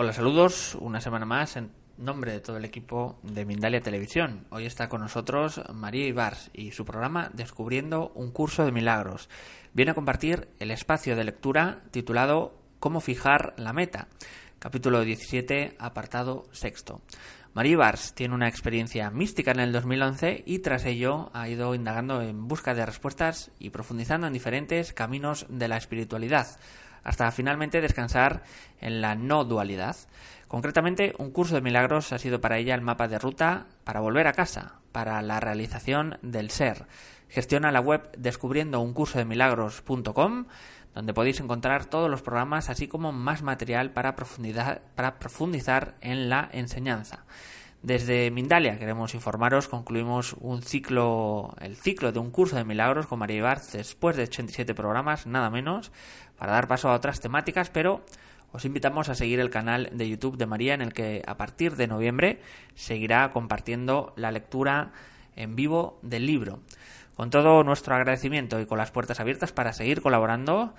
Hola, saludos. Una semana más en nombre de todo el equipo de Mindalia Televisión. Hoy está con nosotros María Ibars y su programa Descubriendo un curso de milagros. Viene a compartir el espacio de lectura titulado Cómo fijar la meta, capítulo 17, apartado sexto. María Ibars tiene una experiencia mística en el 2011 y tras ello ha ido indagando en busca de respuestas y profundizando en diferentes caminos de la espiritualidad hasta finalmente descansar en la no dualidad. Concretamente, un curso de milagros ha sido para ella el mapa de ruta para volver a casa, para la realización del ser. Gestiona la web descubriendo un curso de milagros.com, donde podéis encontrar todos los programas, así como más material para, para profundizar en la enseñanza. Desde Mindalia queremos informaros, concluimos un ciclo, el ciclo de un curso de milagros con María Ibar después de 87 programas, nada menos, para dar paso a otras temáticas, pero os invitamos a seguir el canal de YouTube de María en el que a partir de noviembre seguirá compartiendo la lectura en vivo del libro. Con todo nuestro agradecimiento y con las puertas abiertas para seguir colaborando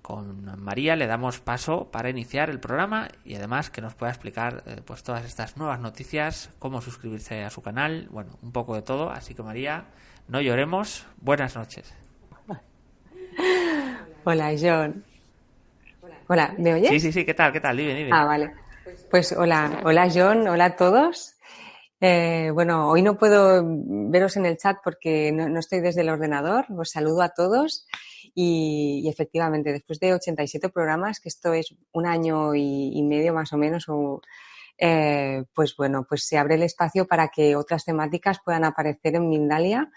con María le damos paso para iniciar el programa y además que nos pueda explicar eh, pues todas estas nuevas noticias, cómo suscribirse a su canal, bueno, un poco de todo. Así que María, no lloremos. Buenas noches. Hola, John. Hola, ¿me oyes? Sí, sí, sí, ¿qué tal? ¿Qué tal? Dime, dime. Ah, vale. Pues hola, hola John, hola a todos. Eh, bueno, hoy no puedo veros en el chat porque no, estoy desde el ordenador. Os saludo a todos y, efectivamente, después de 87 programas, que esto es un año y, medio más o menos, eh, pues bueno, pues se abre el espacio para que otras temáticas puedan aparecer en Mindalia.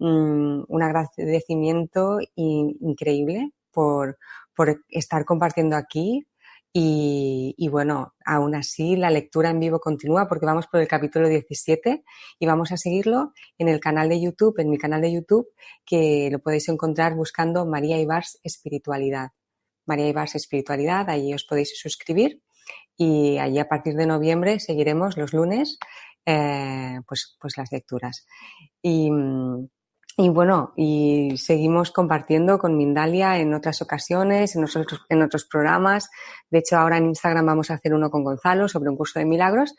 Mm, un agradecimiento increíble por, por estar compartiendo aquí, y, bueno, aún así la lectura en vivo continúa porque vamos por el capítulo 17 y vamos a seguirlo en el canal de YouTube, en mi canal de YouTube, que lo podéis encontrar buscando María Ibars Espiritualidad. María Ibars Espiritualidad, allí os podéis suscribir y allí a partir de noviembre seguiremos los lunes eh, pues, pues las lecturas. Y, mm, y bueno, y seguimos compartiendo con Mindalia en otras ocasiones, en, nosotros, en otros programas. De hecho, ahora en Instagram vamos a hacer uno con Gonzalo sobre un curso de milagros.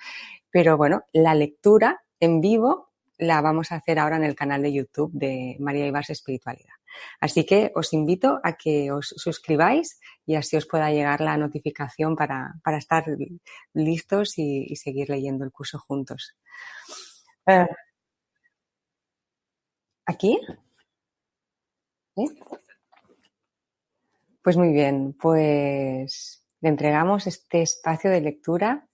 Pero bueno, la lectura en vivo la vamos a hacer ahora en el canal de YouTube de María Ibars Espiritualidad. Así que os invito a que os suscribáis y así os pueda llegar la notificación para, para estar listos y, seguir leyendo el curso juntos. Eh, ¿Aquí? Pues muy bien, pues le entregamos este espacio de lectura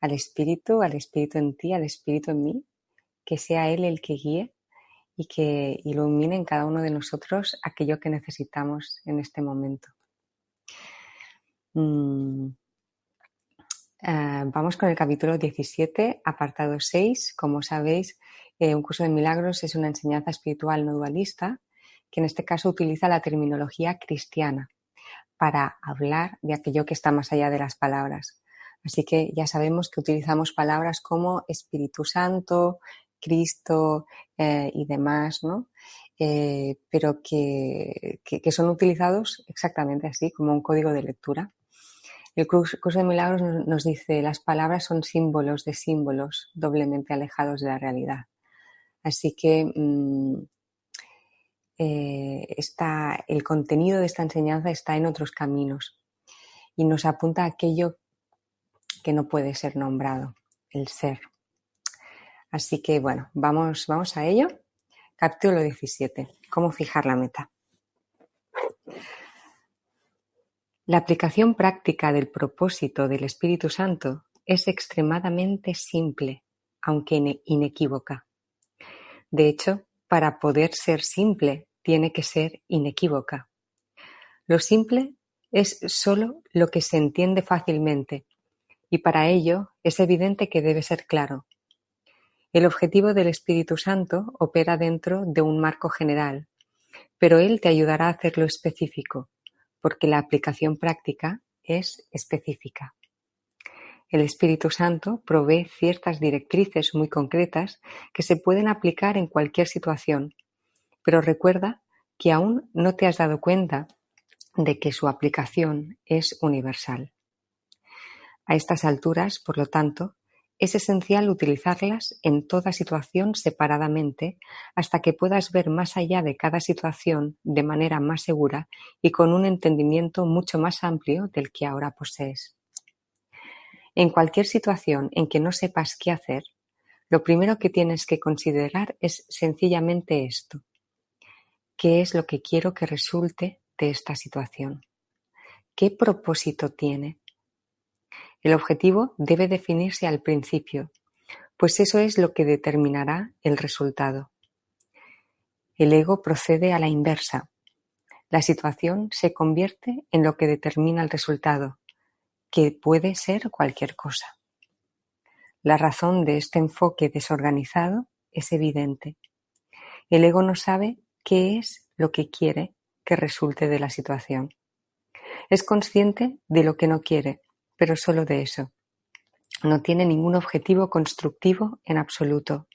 al Espíritu, al Espíritu en ti, al Espíritu en mí, que sea Él el que guíe y que ilumine en cada uno de nosotros aquello que necesitamos en este momento. Mm. Eh, vamos con el capítulo 17, apartado 6. Como sabéis, eh, un curso de milagros es una enseñanza espiritual no dualista que en este caso utiliza la terminología cristiana para hablar de aquello que está más allá de las palabras. Así que ya sabemos que utilizamos palabras como Espíritu Santo, Cristo eh, y demás, ¿no? Pero que, son utilizados exactamente así, como un código de lectura. El curso de milagros nos dice las palabras son símbolos de símbolos doblemente alejados de la realidad. Así que mm, eh, el contenido de esta enseñanza está en otros caminos y nos apunta a aquello que no puede ser nombrado, el ser. Así que bueno, vamos, vamos a ello. Capítulo 17. ¿Cómo fijar la meta? La aplicación práctica del propósito del Espíritu Santo es extremadamente simple, aunque inequívoca. De hecho, para poder ser simple, tiene que ser inequívoca. Lo simple es solo lo que se entiende fácilmente, y para ello es evidente que debe ser claro. El objetivo del Espíritu Santo opera dentro de un marco general, pero Él te ayudará a hacerlo específico, porque la aplicación práctica es específica. El Espíritu Santo provee ciertas directrices muy concretas que se pueden aplicar en cualquier situación, pero recuerda que aún no te has dado cuenta de que su aplicación es universal. A estas alturas, por lo tanto, es esencial utilizarlas en toda situación separadamente hasta que puedas ver más allá de cada situación de manera más segura y con un entendimiento mucho más amplio del que ahora posees. En cualquier situación en que no sepas qué hacer, lo primero que tienes que considerar es sencillamente esto. ¿Qué es lo que quiero que resulte de esta situación? ¿Qué propósito tiene? El objetivo debe definirse al principio, pues eso es lo que determinará el resultado. El ego procede a la inversa. La situación se convierte en lo que determina el resultado, que puede ser cualquier cosa. La razón de este enfoque desorganizado es evidente. El ego no sabe qué es lo que quiere que resulte de la situación. Es consciente de lo que no quiere, pero solo de eso. No tiene ningún objetivo constructivo en absoluto.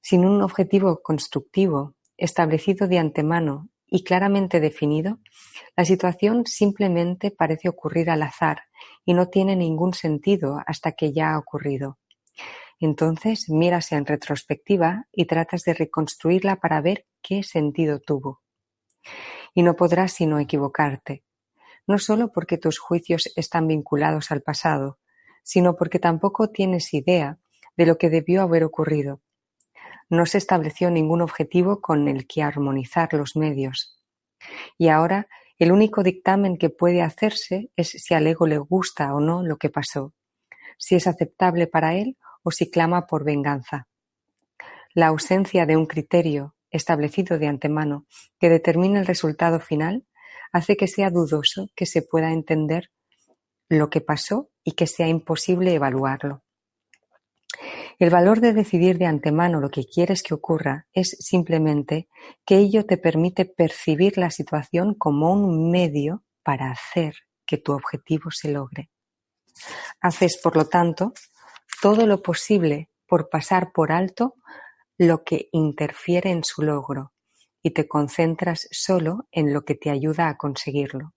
Sin un objetivo constructivo establecido de antemano y claramente definido, la situación simplemente parece ocurrir al azar y no tiene ningún sentido hasta que ya ha ocurrido. Entonces miras en retrospectiva y tratas de reconstruirla para ver qué sentido tuvo. Y no podrás sino equivocarte, no solo porque tus juicios están vinculados al pasado, sino porque tampoco tienes idea de lo que debió haber ocurrido. No se estableció ningún objetivo con el que armonizar los medios. Y ahora el único dictamen que puede hacerse es si al ego le gusta o no lo que pasó, si es aceptable para él o si clama por venganza. La ausencia de un criterio establecido de antemano que determine el resultado final hace que sea dudoso que se pueda entender lo que pasó y que sea imposible evaluarlo. El valor de decidir de antemano lo que quieres que ocurra es simplemente que ello te permite percibir la situación como un medio para hacer que tu objetivo se logre. Haces, por lo tanto, todo lo posible por pasar por alto lo que interfiere en su logro, y te concentras solo en lo que te ayuda a conseguirlo.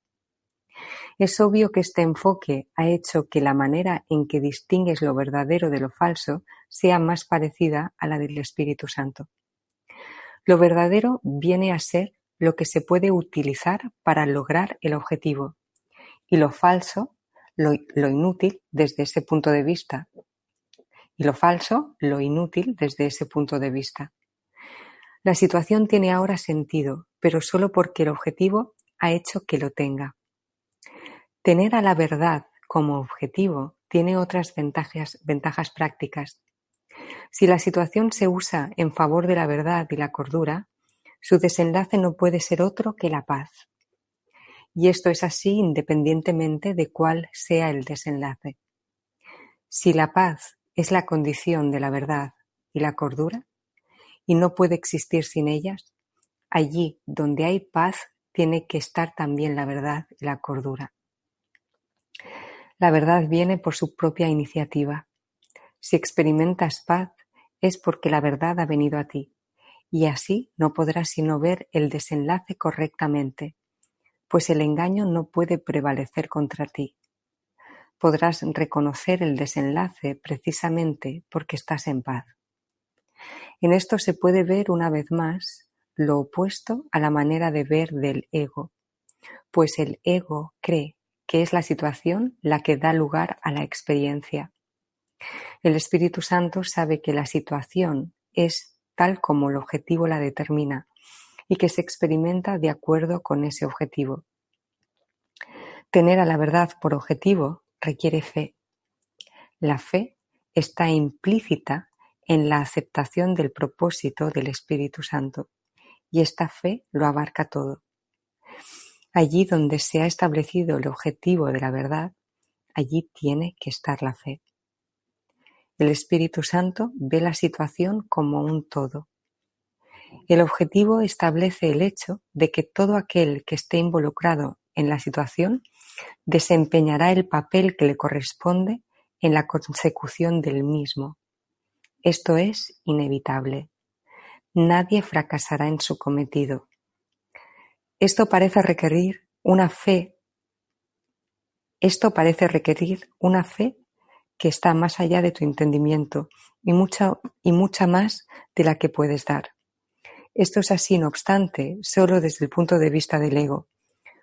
Es obvio que este enfoque ha hecho que la manera en que distingues lo verdadero de lo falso sea más parecida a la del Espíritu Santo. Lo verdadero viene a ser lo que se puede utilizar para lograr el objetivo y lo falso, lo, inútil desde ese punto de vista. Y lo falso, lo inútil desde ese punto de vista. La situación tiene ahora sentido, pero solo porque el objetivo ha hecho que lo tenga. Tener a la verdad como objetivo tiene otras ventajas, ventajas prácticas. Si la situación se usa en favor de la verdad y la cordura, su desenlace no puede ser otro que la paz. Y esto es así independientemente de cuál sea el desenlace. Si la paz es la condición de la verdad y la cordura, y no puede existir sin ellas, allí donde hay paz tiene que estar también la verdad y la cordura. La verdad viene por su propia iniciativa. Si experimentas paz es porque la verdad ha venido a ti, y así no podrás sino ver el desenlace correctamente, pues el engaño no puede prevalecer contra ti. Podrás reconocer el desenlace precisamente porque estás en paz. En esto se puede ver una vez más lo opuesto a la manera de ver del ego, pues el ego cree que es la situación la que da lugar a la experiencia. El Espíritu Santo sabe que la situación es tal como el objetivo la determina y que se experimenta de acuerdo con ese objetivo. Tener a la verdad por objetivo requiere fe. La fe está implícita en la aceptación del propósito del Espíritu Santo, y esta fe lo abarca todo. Allí donde se ha establecido el objetivo de la verdad, allí tiene que estar la fe. El Espíritu Santo ve la situación como un todo. El objetivo establece el hecho de que todo aquel que esté involucrado en la situación desempeñará el papel que le corresponde en la consecución del mismo. Esto es inevitable. nadie fracasará en su cometido. Esto parece requerir una fe. Esto parece requerir una fe que está más allá de tu entendimiento y mucha, y mucha más de la que puedes dar. Esto es así, no obstante, solo desde el punto de vista del ego,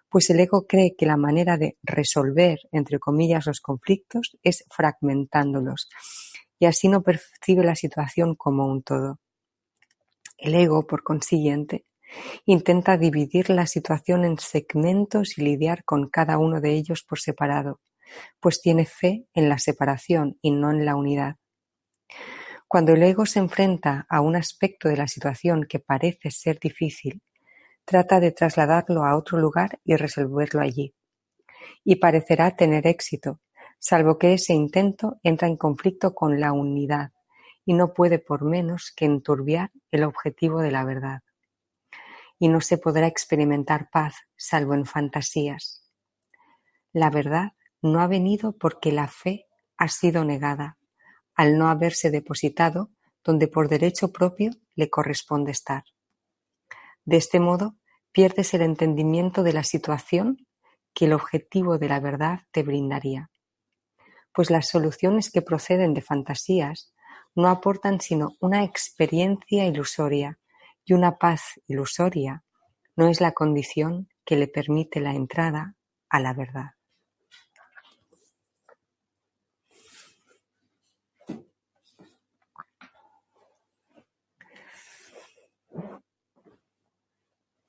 pues el ego cree que la manera de resolver, entre comillas, los conflictos es fragmentándolos, y así no percibe la situación como un todo. El ego, por consiguiente, intenta dividir la situación en segmentos y lidiar con cada uno de ellos por separado, pues tiene fe en la separación y no en la unidad. Cuando el ego se enfrenta a un aspecto de la situación que parece ser difícil, trata de trasladarlo a otro lugar y resolverlo allí. Y parecerá tener éxito, salvo que ese intento entra en conflicto con la unidad y no puede por menos que enturbiar el objetivo de la verdad. Y no se podrá experimentar paz salvo en fantasías. La verdad no ha venido porque la fe ha sido negada, al no haberse depositado donde por derecho propio le corresponde estar. De este modo, pierdes el entendimiento de la situación que el objetivo de la verdad te brindaría, pues las soluciones que proceden de fantasías no aportan sino una experiencia ilusoria, y una paz ilusoria no es la condición que le permite la entrada a la verdad.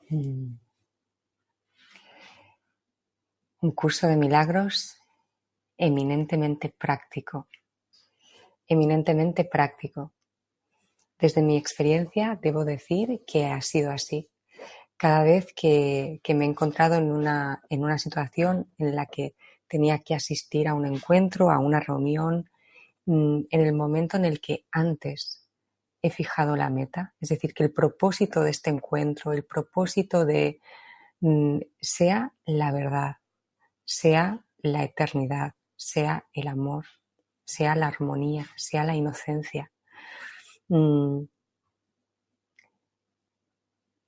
Mm. Un curso de milagros eminentemente práctico, eminentemente práctico. Desde mi experiencia debo decir que ha sido así. Cada vez que, me he encontrado en una, en una situación en la que tenía que asistir a un encuentro, a una reunión, mm, en el momento en el que antes he fijado la meta, es decir, que el propósito de este encuentro, el propósito de mm, sea la verdad, sea la eternidad, sea el amor, sea la armonía, sea la inocencia. Mm,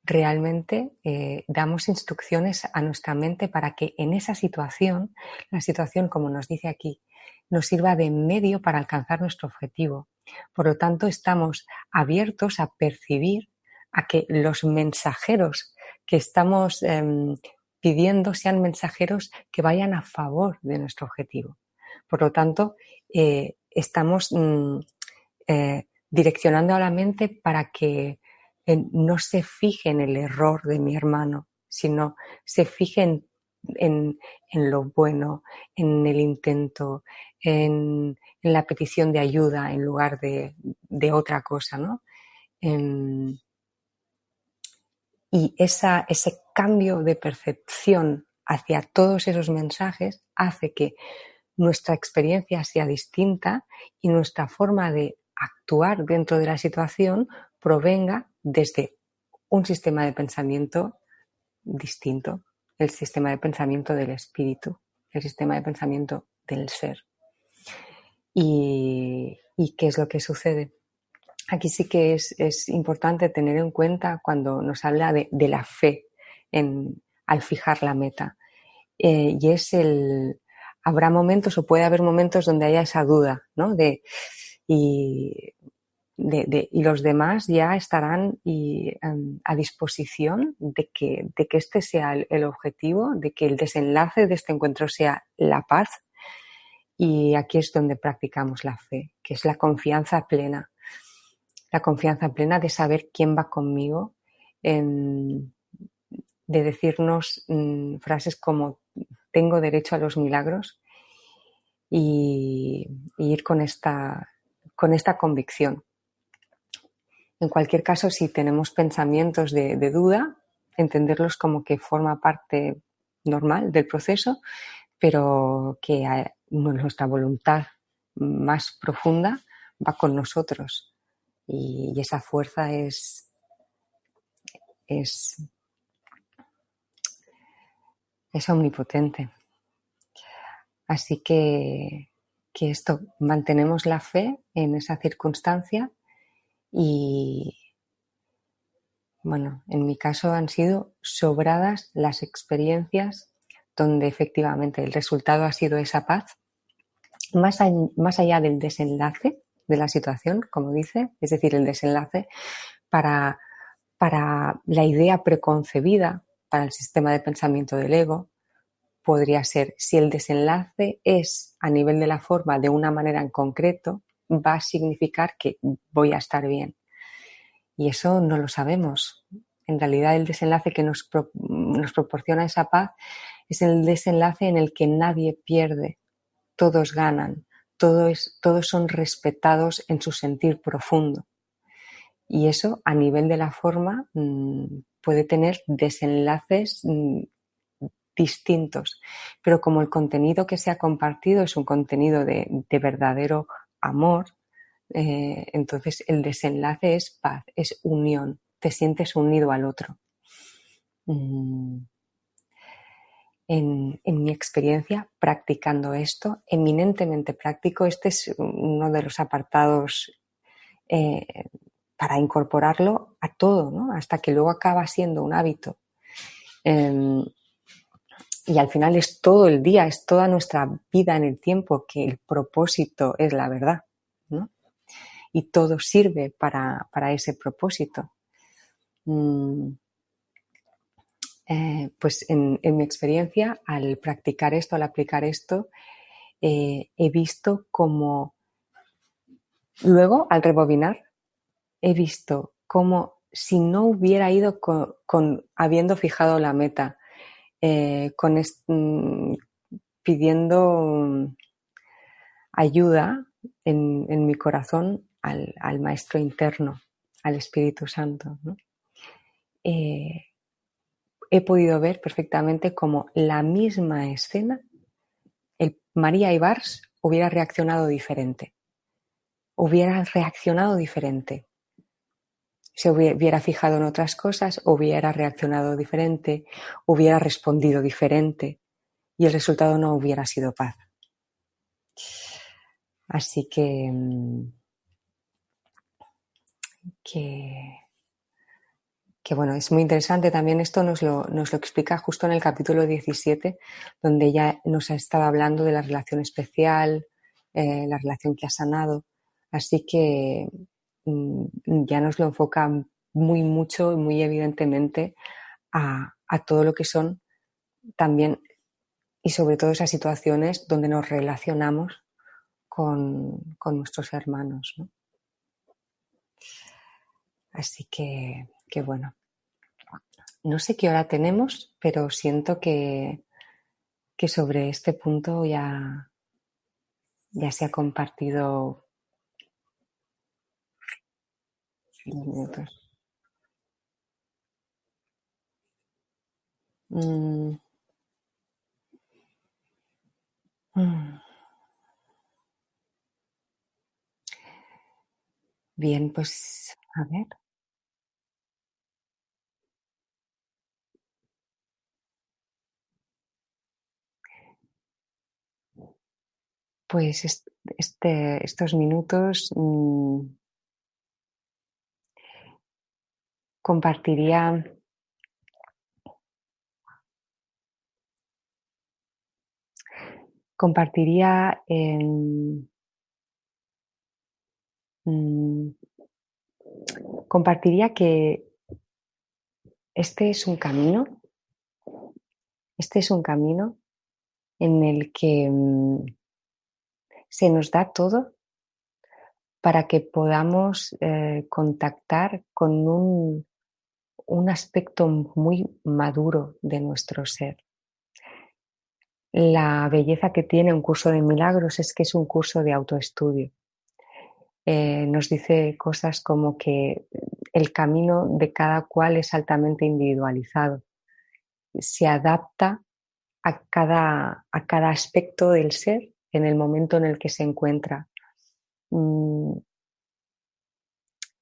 realmente eh, damos instrucciones a nuestra mente para que en esa situación, la situación como nos dice aquí, nos sirva de medio para alcanzar nuestro objetivo. Por lo tanto, estamos abiertos a percibir a que los mensajeros que estamos em, pidiendo sean mensajeros que vayan a favor de nuestro objetivo. Por lo tanto, eh, estamos mm, eh, direccionando a la mente para que eh, no se fije en el error de mi hermano, sino se fije en, lo bueno, en el intento, en, la petición de ayuda en lugar de, otra cosa, ¿no? y esa, ese cambio de percepción hacia todos esos mensajes hace que nuestra experiencia sea distinta y nuestra forma de actuar dentro de la situación provenga desde un sistema de pensamiento distinto, el sistema de pensamiento del espíritu, el sistema de pensamiento del ser. ¿Y, qué es lo que sucede? Aquí sí que es, importante tener en cuenta cuando nos habla de, la fe en, al fijar la meta. Eh, y es el, habrá momentos o puede haber momentos donde haya esa duda, ¿no? De, y, de, y los demás ya estarán em, a disposición de que, de que este sea el, objetivo, de que el desenlace de este encuentro sea la paz. Y aquí es donde practicamos la fe, que es la confianza plena. La confianza plena de saber quién va conmigo, de decirnos mm, frases como tengo derecho a los milagros y, ir con esta, con esta convicción. En cualquier caso, si tenemos pensamientos de, duda, entenderlos como que forma parte normal del proceso, pero que nuestra voluntad más profunda va con nosotros y, esa fuerza es, es es omnipotente. Así que, que esto, mantenemos la fe en esa circunstancia y, bueno, en mi caso han sido sobradas las experiencias donde efectivamente el resultado ha sido esa paz, más, más allá del desenlace de la situación, como dice, es decir, el desenlace para, para la idea preconcebida, para el sistema de pensamiento del ego, podría ser si el desenlace es a nivel de la forma de una manera en concreto, va a significar que voy a estar bien. Y eso no lo sabemos. En realidad el desenlace que nos, proporciona esa paz es el desenlace en el que nadie pierde, todos ganan, todos, todos son respetados en su sentir profundo. Y eso a nivel de la forma mm, puede tener desenlaces mm, distintos. Pero como el contenido que se ha compartido es un contenido de, verdadero amor, eh, entonces el desenlace es paz, es unión, te sientes unido al otro. Mm. En, mi experiencia practicando esto, eminentemente práctico, este es uno de los apartados eh, para incorporarlo a todo, hasta que luego acaba siendo un hábito. Em, y al final es todo el día, es toda nuestra vida en el tiempo que el propósito es la verdad, ¿no? Y todo sirve para, ese propósito. Mm, eh, pues en, mi experiencia, al practicar esto, al aplicar esto, eh, he visto como luego, al rebobinar, he visto como si no hubiera ido con habiendo fijado la meta, eh, mm, pidiendo ayuda en, mi corazón al, Maestro interno, al Espíritu Santo. Eh, he podido ver perfectamente como la misma escena, el María Ibars hubiera reaccionado diferente. Hubiera reaccionado diferente se hubiera fijado en otras cosas, hubiera reaccionado diferente, hubiera respondido diferente y el resultado no hubiera sido paz. Así que, mm, que, bueno, es muy interesante también esto nos lo, nos lo explica justo en el capítulo 17, donde ya nos ha estado hablando de la relación especial, eh, la relación que ha sanado. Así que ya nos lo enfoca muy mucho y muy evidentemente a, todo lo que son también y sobre todo esas situaciones donde nos relacionamos con, nuestros hermanos. Así que, que, bueno, no sé qué hora tenemos, pero siento que, que sobre este punto ya, ya se ha compartido Mm. Mm. Bien, pues a ver. Pues este, estos minutos mm, compartiría compartiría mm, compartiría que este es un camino este es un camino en el que mm, se nos da todo para que podamos eh, contactar con un, un aspecto muy maduro de nuestro ser. La belleza que tiene un curso de milagros es que es un curso de autoestudio. Eh, nos dice cosas como que el camino de cada cual es altamente individualizado. Se adapta a cada, a cada aspecto del ser en el momento en el que se encuentra. Mm,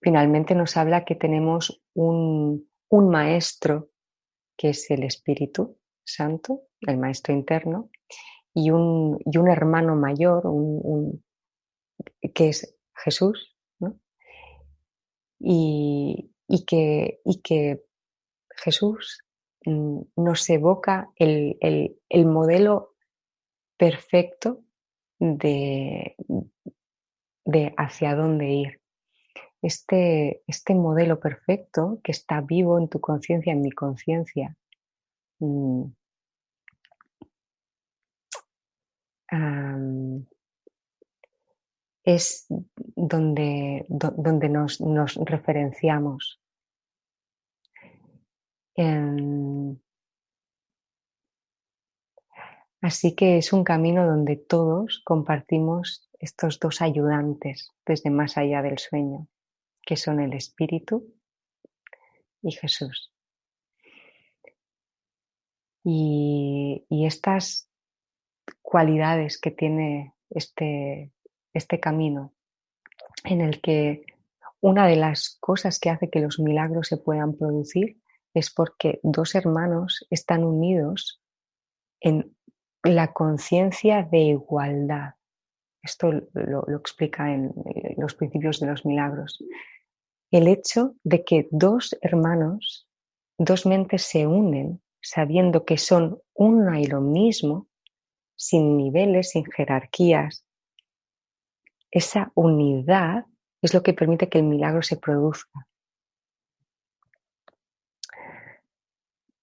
finalmente nos habla que tenemos un, un maestro que es el Espíritu Santo, el maestro interno, y un, y un hermano mayor, que es Jesús, ¿no? y, y que, y que Jesús mm, nos evoca el, el modelo perfecto de, de hacia dónde ir. Este, este, modelo perfecto que está vivo en tu conciencia, en mi conciencia, mm, es donde, donde nos, referenciamos. así que es un camino donde todos compartimos estos dos ayudantes desde más allá del sueño, que son el Espíritu y Jesús. Y, estas cualidades que tiene este, este camino, en el que una de las cosas que hace que los milagros se puedan producir es porque dos hermanos están unidos en la conciencia de igualdad. Esto lo, explica en, los principios de los milagros. El hecho de que dos hermanos, dos mentes se unen sabiendo que son una y lo mismo, sin niveles, sin jerarquías. Esa unidad es lo que permite que el milagro se produzca.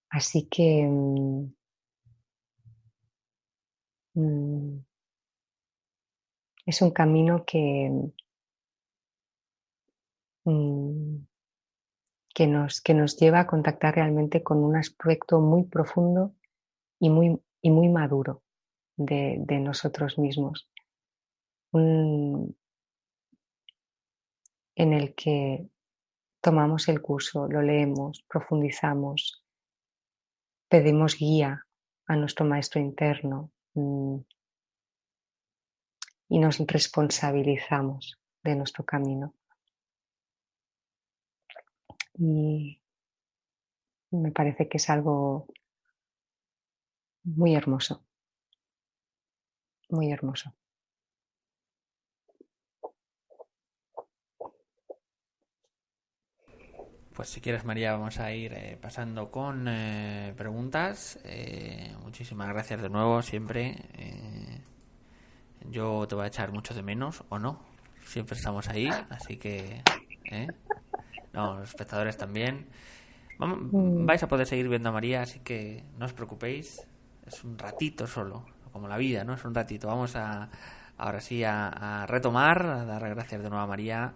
Así que mm, mm, es un camino que, que, nos, que nos lleva a contactar realmente con un aspecto muy profundo y muy, y muy maduro de, nosotros mismos. en el que tomamos el curso, lo leemos, profundizamos, pedimos guía a nuestro maestro interno, mm, y nos responsabilizamos de nuestro camino. Y me parece que es algo muy hermoso, muy hermoso. Pues si quieres, María, vamos a ir eh, pasando con eh, preguntas. Eh, muchísimas gracias de nuevo, siempre. Yo te voy a echar mucho de menos, o no. Siempre estamos ahí, así que. No, los espectadores también. Mm. vais a poder seguir viendo a María, así que no os preocupéis. Es un ratito solo, como la vida, ¿no? Es un ratito. Vamos a ahora sí a, retomar, a dar gracias de nuevo a María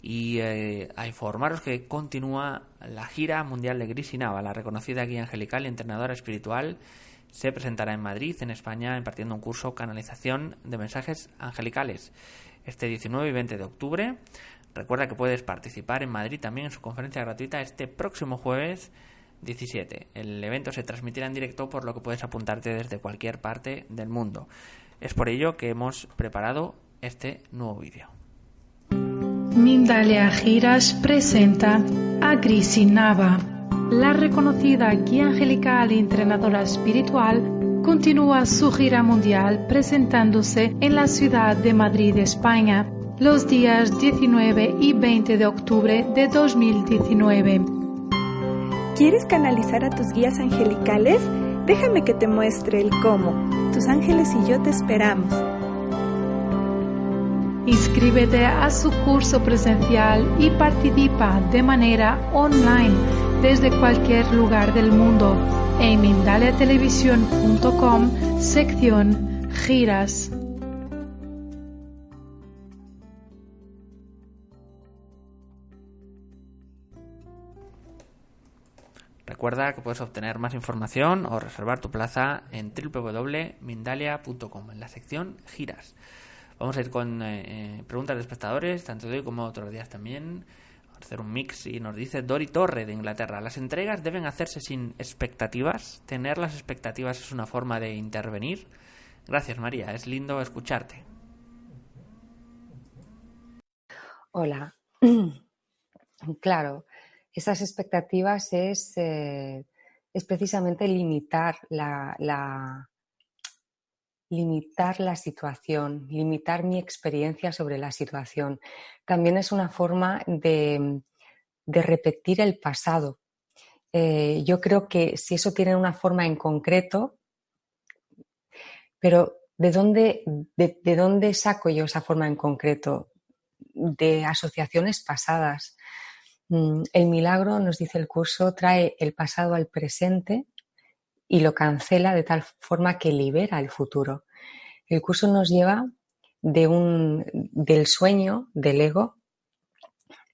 y eh, a informaros que continúa la gira mundial de Grisinava, la reconocida guía angelical y entrenadora espiritual se presentará en Madrid, en España, impartiendo un curso Canalización de Mensajes Angelicales este 19 y 20 de octubre. Recuerda que puedes participar en Madrid también en su conferencia gratuita este próximo jueves 17. El evento se transmitirá en directo por lo que puedes apuntarte desde cualquier parte del mundo. Es por ello que hemos preparado este nuevo vídeo. Mindalia Giras presenta a Nava la reconocida guía angelical y entrenadora espiritual continúa su gira mundial presentándose en la ciudad de Madrid, España, los días 19 y 20 de octubre de 2019. ¿Quieres canalizar a tus guías angelicales? Déjame que te muestre el cómo. Tus ángeles y yo te esperamos. Inscríbete a su curso presencial y participa de manera online desde cualquier lugar del mundo en mindaliatelevisión.com sección giras. Recuerda que puedes obtener más información o reservar tu plaza en www.mindalia.com en la sección giras. Vamos a ir con eh, eh, preguntas de espectadores, tanto de hoy como otros días también hacer un mix y nos dice Dori Torre de Inglaterra. Las entregas deben hacerse sin expectativas. Tener las expectativas es una forma de intervenir. Gracias María, es lindo escucharte. Hola. Claro, esas expectativas es, eh, es precisamente limitar la, limitar la situación, limitar mi experiencia sobre la situación. También es una forma de, de repetir el pasado. Eh, yo creo que si eso tiene una forma en concreto, pero ¿de dónde, de dónde saco yo esa forma en concreto? De asociaciones pasadas. Mm, el milagro, nos dice el curso, trae el pasado al presente y lo cancela de tal forma que libera el futuro. El curso nos lleva de un, del sueño del ego,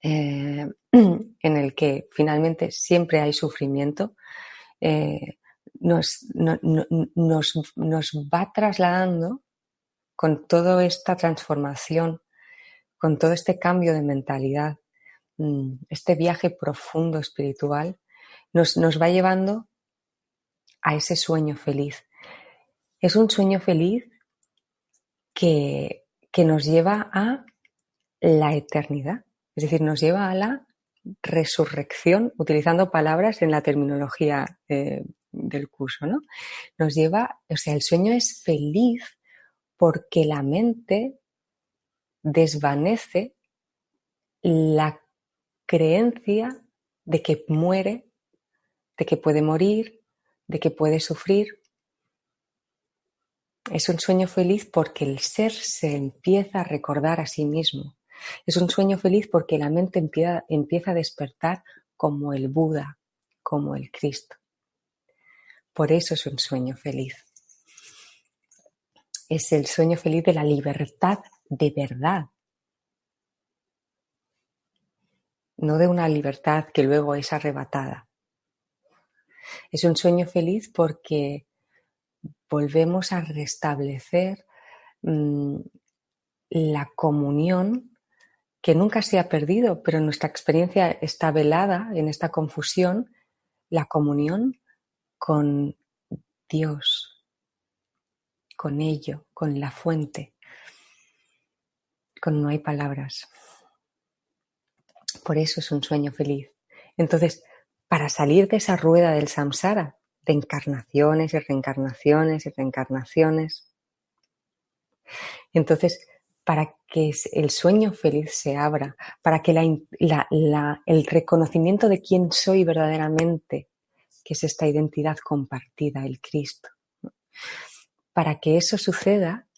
eh, en el que finalmente siempre hay sufrimiento, eh, nos, nos, va trasladando con toda esta transformación, con todo este cambio de mentalidad, este viaje profundo espiritual, nos, nos va llevando a ese sueño feliz. Es un sueño feliz que, que nos lleva a la eternidad, es decir, nos lleva a la resurrección, utilizando palabras en la terminología eh, del curso, ¿no? Nos lleva, o sea, el sueño es feliz porque la mente desvanece la creencia de que muere, de que puede morir, de que puede sufrir. Es un sueño feliz porque el ser se empieza a recordar a sí mismo. Es un sueño feliz porque la mente empieza, a despertar como el Buda, como el Cristo. Por eso es un sueño feliz. Es el sueño feliz de la libertad de verdad. No de una libertad que luego es arrebatada. Es un sueño feliz porque volvemos a restablecer mm, la comunión que nunca se ha perdido, pero nuestra experiencia está velada en esta confusión, la comunión con Dios, con ello, con la fuente, con no hay palabras. Por eso es un sueño feliz. Entonces, para salir de esa rueda del samsara, de encarnaciones y reencarnaciones y reencarnaciones. Entonces, para que el sueño feliz se abra, para que el reconocimiento de quién soy verdaderamente, que es esta identidad compartida, el Cristo, para que eso suceda,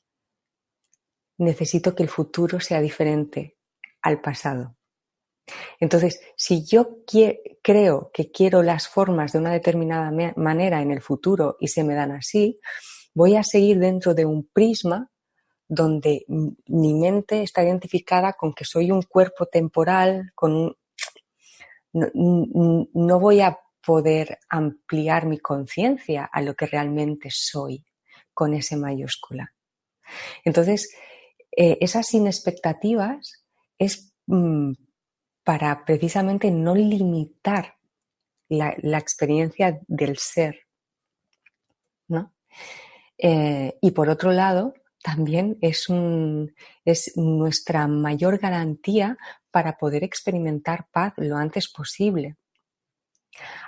necesito que el futuro sea diferente al pasado. Entonces, si yo creo que quiero las formas de una determinada manera en el futuro y se me dan así, voy a seguir dentro de un prisma donde mi mente está identificada con que soy un cuerpo temporal, con no, voy a poder ampliar mi conciencia a lo que realmente soy con ese mayúscula. Entonces, eh, esas sin expectativas es mm, para precisamente no limitar la, experiencia del ser. ¿no? Eh, y por otro lado, también es, nuestra mayor garantía para poder experimentar paz lo antes posible.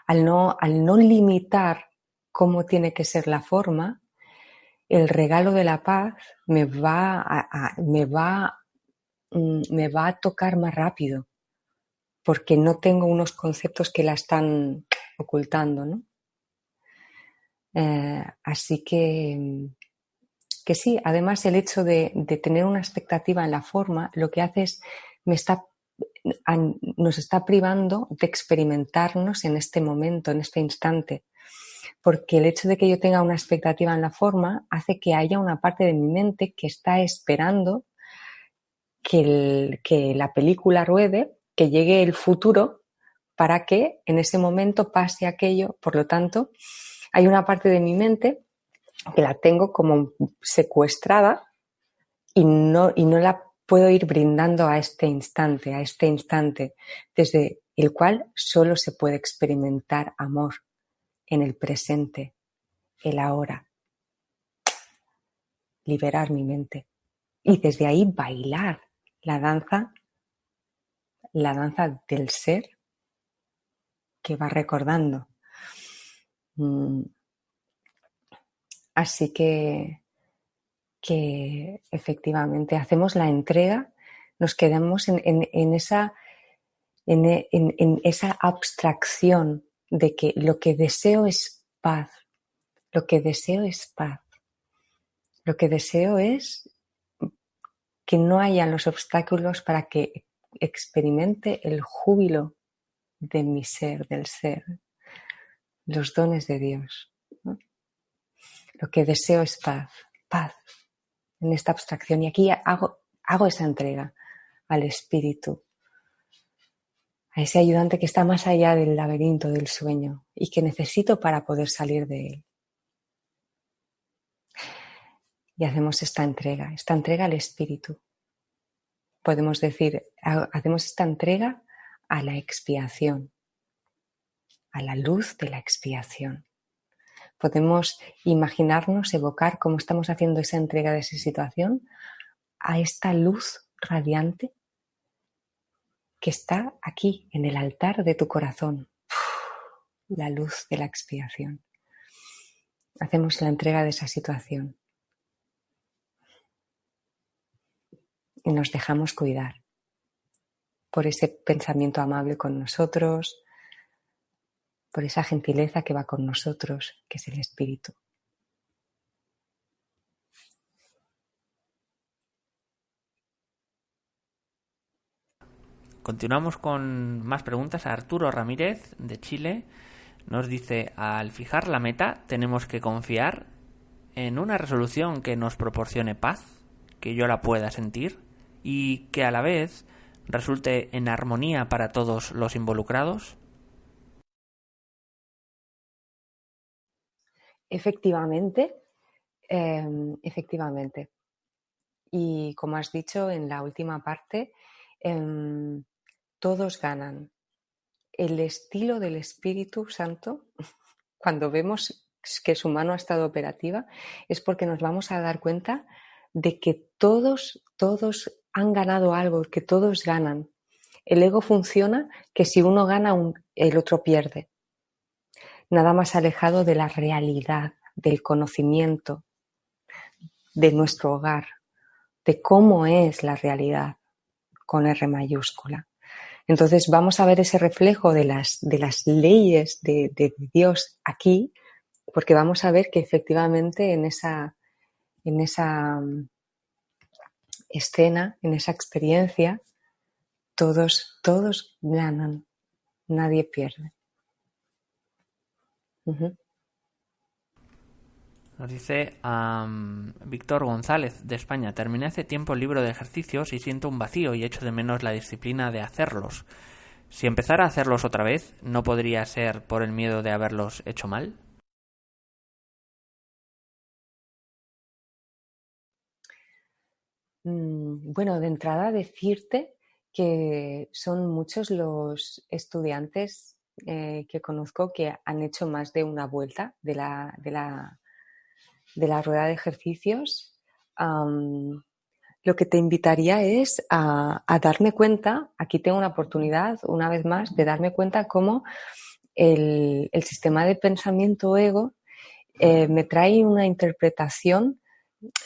Al no, al no limitar cómo tiene que ser la forma, el regalo de la paz me va me va, mm, me va a tocar más rápido porque no tengo unos conceptos que la están ocultando, ¿no? Eh, así que, que sí, además el hecho de, tener una expectativa en la forma lo que hace es me está, nos está privando de experimentarnos en este momento, en este instante. Porque el hecho de que yo tenga una expectativa en la forma hace que haya una parte de mi mente que está esperando que, que la película ruede que llegue el futuro para que en ese momento pase aquello. Por lo tanto, hay una parte de mi mente que la tengo como secuestrada y no, y no la puedo ir brindando a este instante, a este instante, desde el cual solo se puede experimentar amor en el presente, el ahora. Liberar mi mente. Y desde ahí bailar la danza la danza del ser que va recordando. Mm. Así que, que efectivamente hacemos la entrega, nos quedamos en, esa, en, esa abstracción de que lo que deseo es paz, lo que deseo es paz, lo que deseo es que no haya los obstáculos para que experimente el júbilo de mi ser, del ser, los dones de Dios. Lo que deseo es paz, paz en esta abstracción. Y aquí hago, hago esa entrega al espíritu, a ese ayudante que está más allá del laberinto del sueño y que necesito para poder salir de él. Y hacemos esta entrega, esta entrega al espíritu. Podemos decir, hacemos esta entrega a la expiación, a la luz de la expiación. Podemos imaginarnos, evocar cómo estamos haciendo esa entrega de esa situación a esta luz radiante que está aquí en el altar de tu corazón, la luz de la expiación. Hacemos la entrega de esa situación y nos dejamos cuidar por ese pensamiento amable con nosotros, por esa gentileza que va con nosotros, que es el Espíritu. Continuamos con más preguntas. Arturo Ramírez, de Chile, nos dice, al fijar la meta, tenemos que confiar en una resolución que nos proporcione paz, que yo la pueda sentir y que a la vez resulte en armonía para todos los involucrados. Efectivamente, em, efectivamente. Y como has dicho en la última parte, em, todos ganan. El estilo del Espíritu Santo, cuando vemos que su mano ha estado operativa, es porque nos vamos a dar cuenta de que todos, todos han ganado algo, que todos ganan. El ego funciona que si uno gana, el otro pierde. Nada más alejado de la realidad, del conocimiento, de nuestro hogar, de cómo es la realidad con R mayúscula. Entonces vamos a ver ese reflejo de las, de las leyes de, Dios aquí, porque vamos a ver que efectivamente en esa, en esa escena, en esa experiencia, todos, todos ganan, nadie pierde. Nos dice Víctor González de España. Terminé hace tiempo el libro de ejercicios y siento un vacío y echo de menos la disciplina de hacerlos. Si empezara a hacerlos otra vez, ¿no podría ser por el miedo de haberlos hecho mal? Bueno, de entrada decirte que son muchos los estudiantes eh, que conozco que han hecho más de una vuelta de la, de la de la rueda de ejercicios, lo que te invitaría es a, darme cuenta, aquí tengo una oportunidad una vez más de darme cuenta cómo el, sistema de pensamiento ego eh, me trae una interpretación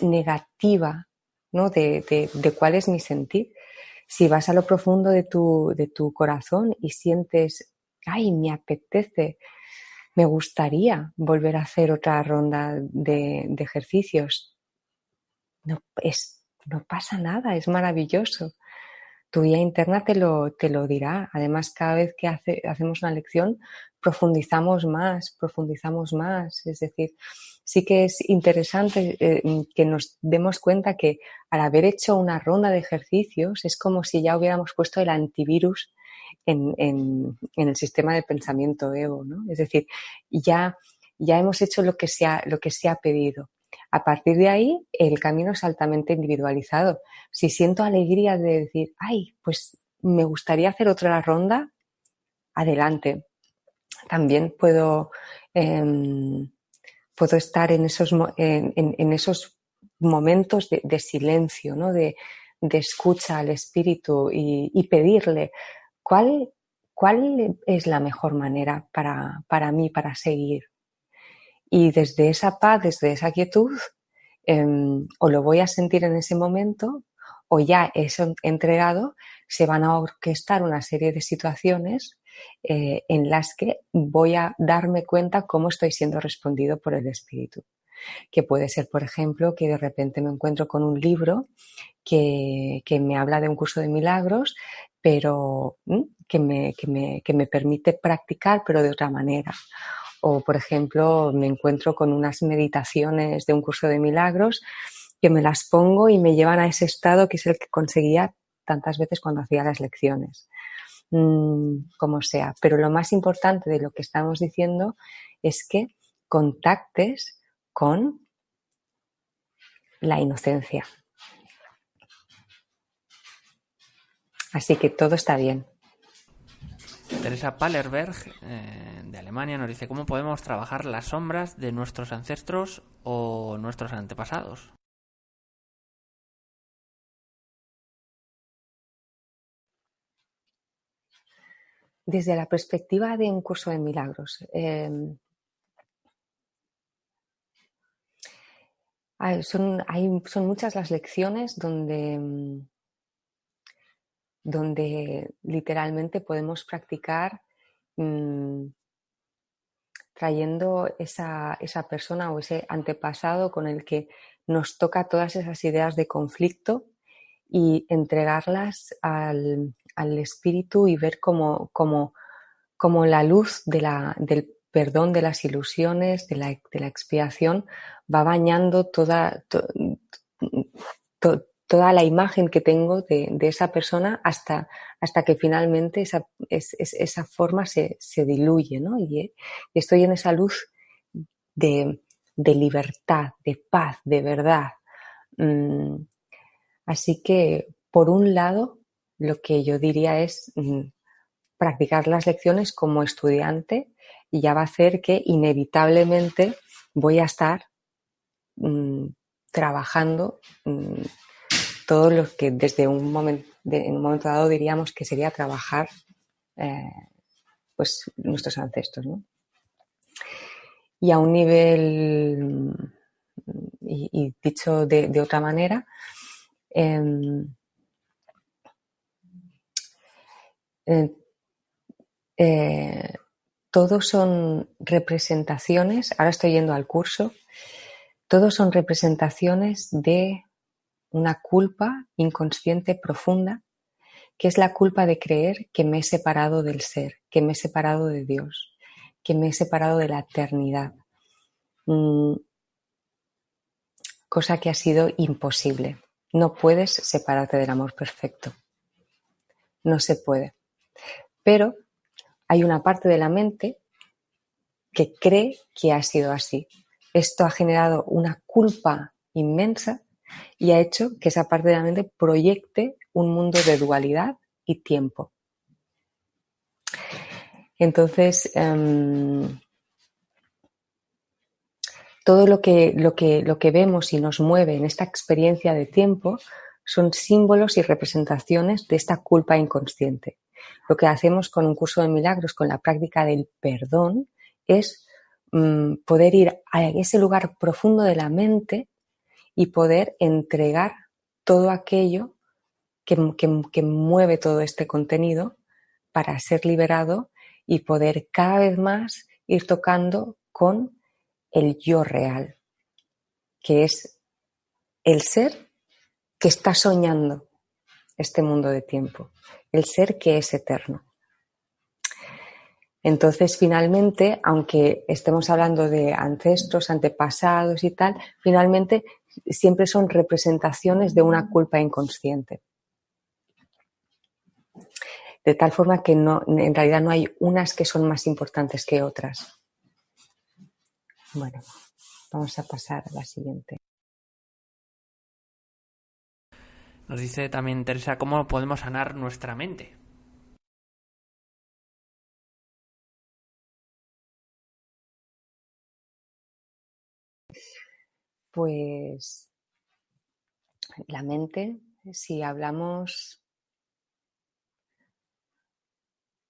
negativa ¿no? de, de, cuál es mi sentir. Si vas a lo profundo de tu, de tu corazón y sientes, ay, me apetece me gustaría volver a hacer otra ronda de, ejercicios. No, es, no pasa nada, es maravilloso. Tu guía interna te lo, te lo dirá. Además, cada vez que hacemos una lección, profundizamos más, profundizamos más. Es decir, sí que es interesante eh, que nos demos cuenta que al haber hecho una ronda de ejercicios es como si ya hubiéramos puesto el antivirus en, el sistema de pensamiento ego, ¿no? Es decir, ya, ya hemos hecho lo que, se ha, lo que se ha pedido. A partir de ahí, el camino es altamente individualizado. Si siento alegría de decir, ay, pues me gustaría hacer otra ronda, adelante. También puedo, em, puedo estar en esos, en, esos momentos de, silencio, ¿no? de, escucha al espíritu y, pedirle, ¿cuál, cuál es la mejor manera para, para mí para seguir? Y desde esa paz, desde esa quietud, em, o lo voy a sentir en ese momento o ya es entregado, se van a orquestar una serie de situaciones eh, en las que voy a darme cuenta cómo estoy siendo respondido por el espíritu. Que puede ser, por ejemplo, que de repente me encuentro con un libro que, me habla de un curso de milagros, pero que me, que me permite practicar, pero de otra manera. O, por ejemplo, me encuentro con unas meditaciones de un curso de milagros que me las pongo y me llevan a ese estado que es el que conseguía tantas veces cuando hacía las lecciones. Mm, como sea. Pero lo más importante de lo que estamos diciendo es que contactes con la inocencia. Así que todo está bien. Teresa Pallerberg, eh, de Alemania, nos dice cómo podemos trabajar las sombras de nuestros ancestros o nuestros antepasados. Desde la perspectiva de un curso de milagros. Em, son, muchas las lecciones donde, donde literalmente podemos practicar mm, trayendo esa, esa, persona o ese antepasado con el que nos toca todas esas ideas de conflicto y entregarlas al, al espíritu y ver cómo, la luz de del perdón de las ilusiones, de la, de la expiación, va bañando toda, toda la imagen que tengo de, esa persona hasta, hasta que finalmente esa, esa forma se, se diluye, ¿no? Y, estoy en esa luz de, de, libertad, de paz, de verdad. Mm, así que, por un lado, lo que yo diría es mm, practicar las lecciones como estudiante y ya va a hacer que inevitablemente voy a estar mm, trabajando mm, todo lo que desde un momento, en un momento dado diríamos que sería trabajar eh, pues nuestros ancestros. Y a un nivel, y, dicho de, otra manera, em, Eh, todos son representaciones, ahora estoy yendo al curso, todos son representaciones de una culpa inconsciente profunda, que es la culpa de creer que me he separado del ser, que me he separado de Dios, que me he separado de la eternidad. Mm, cosa que ha sido imposible. No puedes separarte del amor perfecto. No se puede. Pero hay una parte de la mente que cree que ha sido así. Esto ha generado una culpa inmensa y ha hecho que esa parte de la mente proyecte un mundo de dualidad y tiempo. Entonces, em, todo lo que, lo, que, lo que vemos y nos mueve en esta experiencia de tiempo son símbolos y representaciones de esta culpa inconsciente. Lo que hacemos con un curso de milagros, con la práctica del perdón, es mm, poder ir a ese lugar profundo de la mente y poder entregar todo aquello que, mueve todo este contenido para ser liberado y poder cada vez más ir tocando con el yo real, que es el ser que está soñando este mundo de tiempo el ser que es eterno. Entonces, finalmente, aunque estemos hablando de ancestros, antepasados y tal, finalmente siempre son representaciones de una culpa inconsciente. De tal forma que no, en realidad no hay unas que son más importantes que otras. Bueno, vamos a pasar a la siguiente. Nos dice también Teresa cómo podemos sanar nuestra mente. Pues la mente, si hablamos,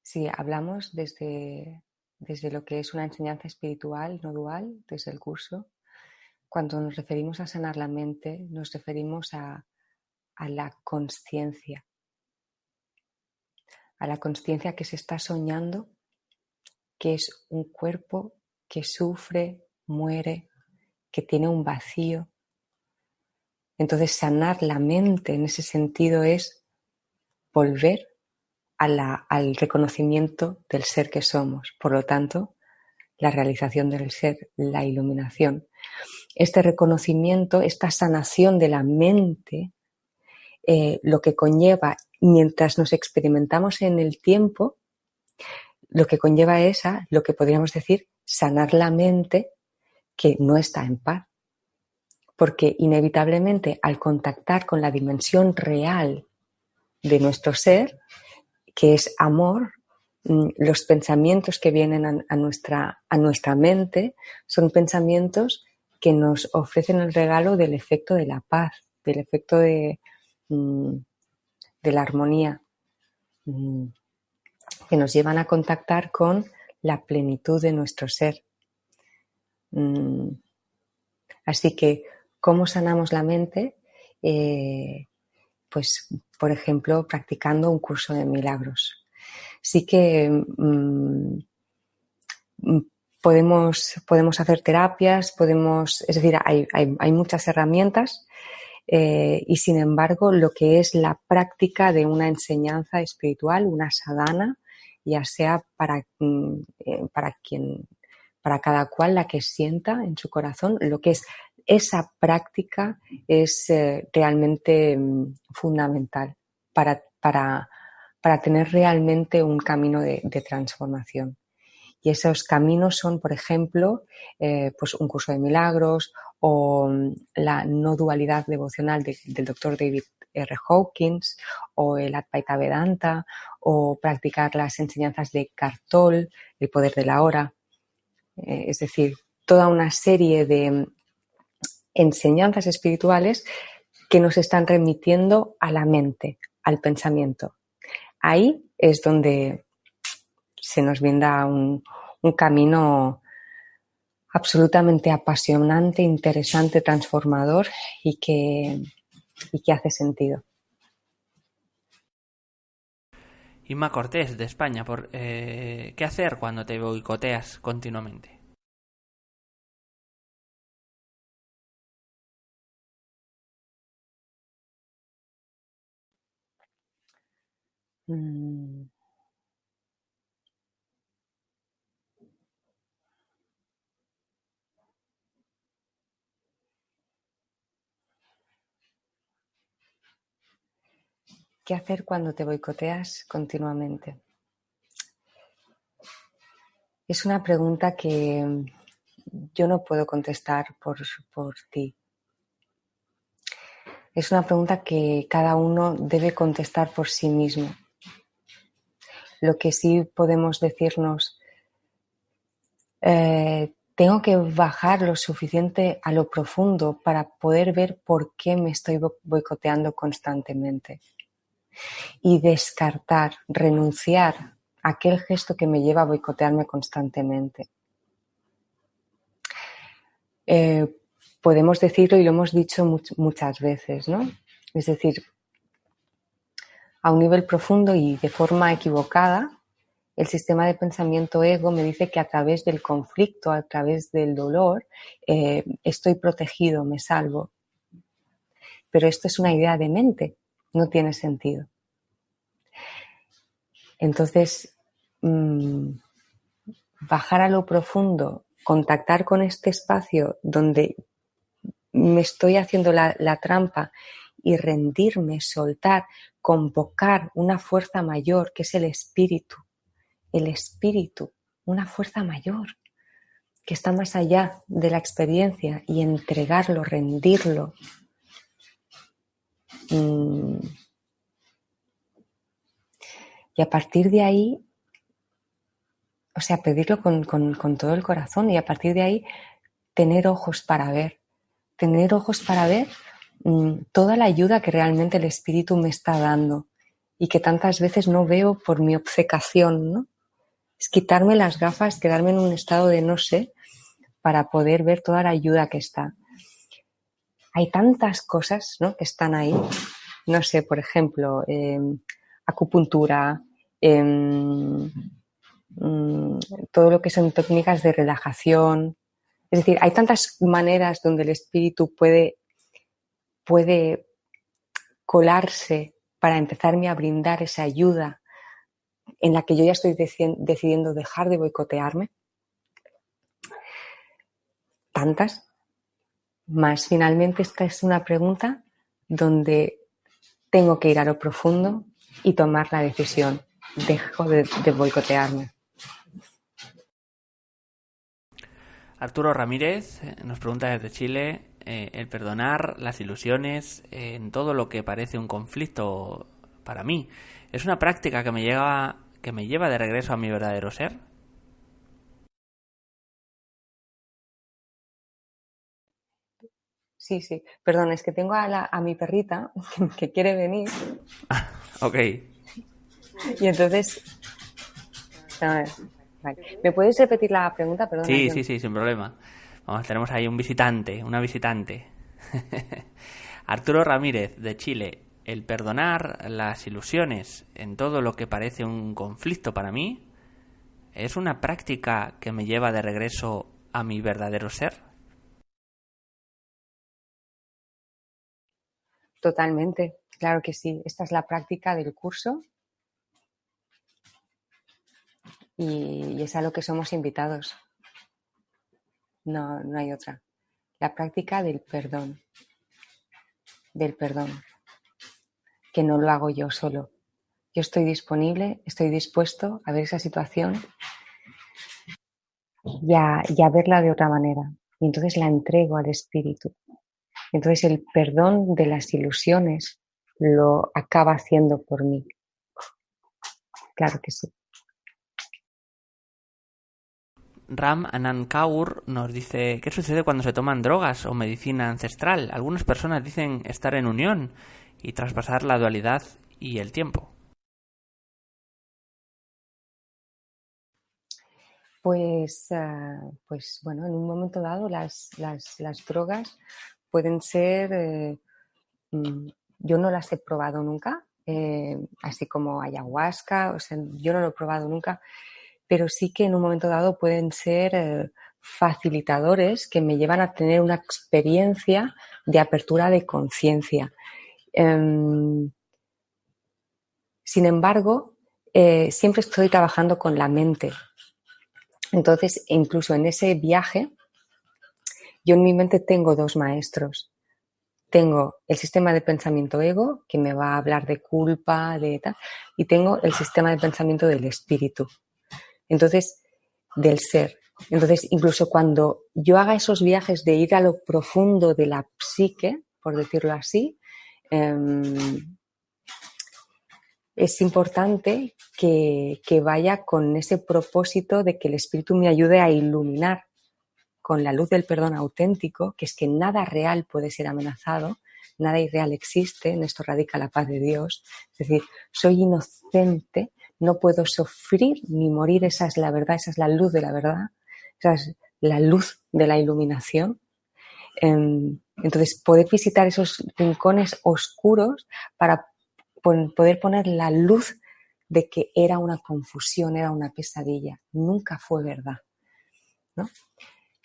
si hablamos desde, desde lo que es una enseñanza espiritual, no dual, desde el curso, cuando nos referimos a sanar la mente, nos referimos a a la conciencia, a la conciencia que se está soñando, que es un cuerpo que sufre, muere, que tiene un vacío. Entonces sanar la mente en ese sentido es volver al reconocimiento del ser que somos. Por lo tanto, la realización del ser, la iluminación. Este reconocimiento, esta sanación de la mente, eh, lo que conlleva, mientras nos experimentamos en el tiempo, lo que conlleva es a lo que podríamos decir sanar la mente que no está en paz. Porque inevitablemente al contactar con la dimensión real de nuestro ser, que es amor, mm, los pensamientos que vienen a, nuestra, a nuestra mente son pensamientos que nos ofrecen el regalo del efecto de la paz, del efecto de, de la armonía, mm, que nos llevan a contactar con la plenitud de nuestro ser. Así que, ¿cómo sanamos la mente? Eh, pues, por ejemplo, practicando un curso de milagros. Sí que mm, mm, podemos, podemos hacer terapias, podemos, es decir, hay, muchas herramientas eh, y sin embargo lo que es la práctica de una enseñanza espiritual, una sadhana, ya sea para, mm, eh, para quien, para cada cual la que sienta en su corazón, lo que es esa práctica es eh, realmente mm, fundamental para, para, para, tener realmente un camino de, transformación. Y esos caminos son, por ejemplo, eh, pues un curso de milagros o mm, la no dualidad devocional del doctor David R. Hawkins o el Advaita Vedanta o practicar las enseñanzas de Cartol, el poder de la hora. Eh, es decir, toda una serie de, enseñanzas espirituales que nos están remitiendo a la mente, al pensamiento. Ahí es donde se nos brinda un, camino absolutamente apasionante, interesante, transformador y que, que hace sentido. Inma Cortés, de España, por, eh, ¿qué hacer cuando te boicoteas continuamente? Mm. ¿Qué hacer cuando te boicoteas continuamente? Es una pregunta que yo no puedo contestar por, por ti. Es una pregunta que cada uno debe contestar por sí mismo. Lo que sí podemos decirnos, eh, tengo que bajar lo suficiente a lo profundo para poder ver por qué me estoy boicoteando constantemente. Y descartar, renunciar a aquel gesto que me lleva a boicotearme constantemente. Eh, podemos decirlo y lo hemos dicho muchas veces, ¿no? Es decir, a un nivel profundo y de forma equivocada, el sistema de pensamiento ego me dice que a través del conflicto, a través del dolor, eh, estoy protegido, me salvo. Pero esto es una idea de mente, no tiene sentido. Entonces, mm, bajar a lo profundo, contactar con este espacio donde me estoy haciendo la, trampa y rendirme, soltar, convocar una fuerza mayor que es el espíritu, el espíritu, una fuerza mayor que está más allá de la experiencia y entregarlo, rendirlo. Mm. Y a partir de ahí, o sea, pedirlo con, con todo el corazón y a partir de ahí tener ojos para ver, tener ojos para ver mm, toda la ayuda que realmente el espíritu me está dando y que tantas veces no veo por mi obcecación, ¿no? Es quitarme las gafas, quedarme en un estado de no sé para poder ver toda la ayuda que está. Hay tantas cosas ¿no? que están ahí no sé, por ejemplo, em, acupuntura, em, mm, todo lo que son técnicas de relajación. Es decir, hay tantas maneras donde el espíritu puede, puede colarse para empezarme a brindar esa ayuda en la que yo ya estoy decidiendo dejar de boicotearme. Tantas. Más finalmente esta es una pregunta donde tengo que ir a lo profundo y tomar la decisión. Dejo de, boicotearme. Arturo Ramírez eh, nos pregunta desde Chile eh, el perdonar las ilusiones en todo lo que parece un conflicto para mí. ¿Es una práctica que me lleva, que me lleva de regreso a mi verdadero ser? Sí, sí. Perdón, es que tengo a, mi perrita que, quiere venir. ok. Y entonces. ¿Me puedes repetir la pregunta? Perdón. Sí, sí, sí, sin problema. Vamos, tenemos ahí un visitante, una visitante. Arturo Ramírez, de Chile. El perdonar las ilusiones en todo lo que parece un conflicto para mí es una práctica que me lleva de regreso a mi verdadero ser. Totalmente, claro que sí. Esta es la práctica del curso y, es a lo que somos invitados. No, no hay otra. La práctica del perdón, del perdón, que no lo hago yo solo. Yo estoy disponible, estoy dispuesto a ver esa situación y y a verla de otra manera. Y entonces la entrego al espíritu. Entonces el perdón de las ilusiones lo acaba haciendo por mí. Claro que sí. Ram Anand Kaur nos dice, ¿qué sucede cuando se toman drogas o medicina ancestral? Algunas personas dicen estar en unión y traspasar la dualidad y el tiempo. Pues, ah, pues bueno, en un momento dado las, las, las drogas pueden ser, eh, mm, yo no las he probado nunca, eh, así como ayahuasca, yo no lo he probado nunca, pero sí que en un momento dado pueden ser eh, facilitadores que me llevan a tener una experiencia de apertura de conciencia. Em, sin embargo, siempre estoy trabajando con la mente. Entonces, incluso en ese viaje, yo en mi mente tengo dos maestros. Tengo el sistema de pensamiento ego, que me va a hablar de culpa, de tal, y tengo el sistema de pensamiento del espíritu. Entonces, del ser. Entonces, incluso cuando yo haga esos viajes de ir a lo profundo de la psique, por decirlo así, em, es importante que, que, vaya con ese propósito de que el espíritu me ayude a iluminar con la luz del perdón auténtico, que es que nada real puede ser amenazado, nada irreal existe, en esto radica la paz de Dios. Es decir, soy inocente, no puedo sufrir ni morir, esa es la verdad, esa es la luz de la verdad, esa es la luz de la iluminación. Em, entonces, poder visitar esos rincones oscuros para poder poner la luz de que era una confusión, era una pesadilla, nunca fue verdad. ¿no?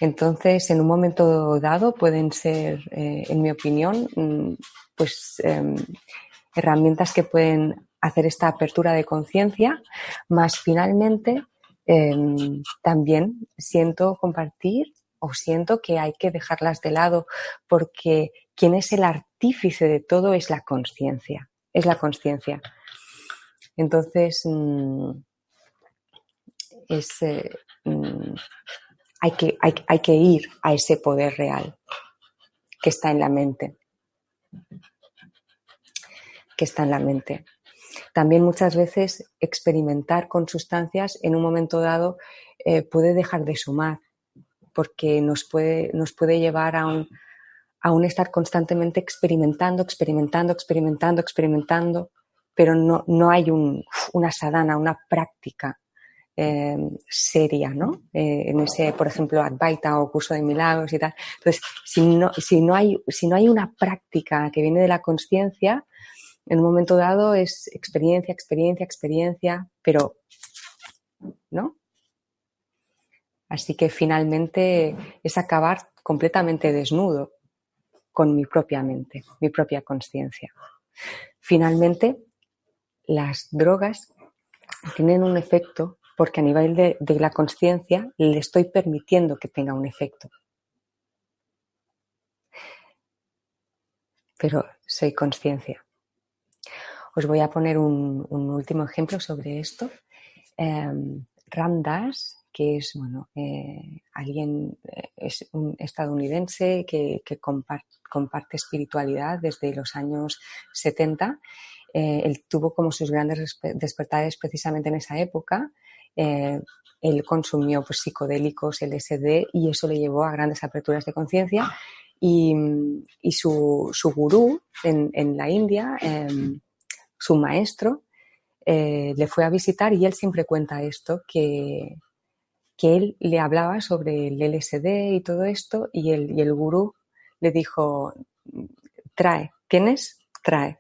Entonces, en un momento dado pueden ser, eh, en mi opinión, mm, pues em, herramientas que pueden hacer esta apertura de conciencia, más finalmente em, también siento compartir o siento que hay que dejarlas de lado porque quien es el artífice de todo es la conciencia, es la conciencia. Entonces, mm, es, eh, mm, hay que, ir a ese poder real que está en la mente. Que está en la mente. También muchas veces experimentar con sustancias en un momento dado eh, puede dejar de sumar, porque nos puede, llevar a un, estar constantemente experimentando, experimentando, experimentando, experimentando, pero no, no hay un, una sadhana, una práctica eh, seria, ¿no? Eh, en ese, por ejemplo, Advaita o curso de milagros y tal. Entonces, si no, si no, hay, si no hay una práctica que viene de la conciencia, En un momento dado es experiencia, experiencia, experiencia, pero ¿no? Así que finalmente es acabar completamente desnudo con mi propia mente, mi propia conciencia. Finalmente, las drogas tienen un efecto porque a nivel de, la conciencia le estoy permitiendo que tenga un efecto. Pero soy conciencia. Os voy a poner un, último ejemplo sobre esto. Eh, que es bueno, eh, alguien, eh, es un estadounidense que, que comparte, comparte, espiritualidad desde los años 70. Eh, él tuvo como sus grandes despertares precisamente en esa época. Eh, él consumió pues, psicodélicos, LSD y eso le llevó a grandes aperturas de conciencia. Y, y, su, su gurú en, en la India, em, su maestro, eh, le fue a visitar y él siempre cuenta esto, que, que él le hablaba sobre el LSD y todo esto y el, y el gurú le dijo, trae, ¿tienes? Trae.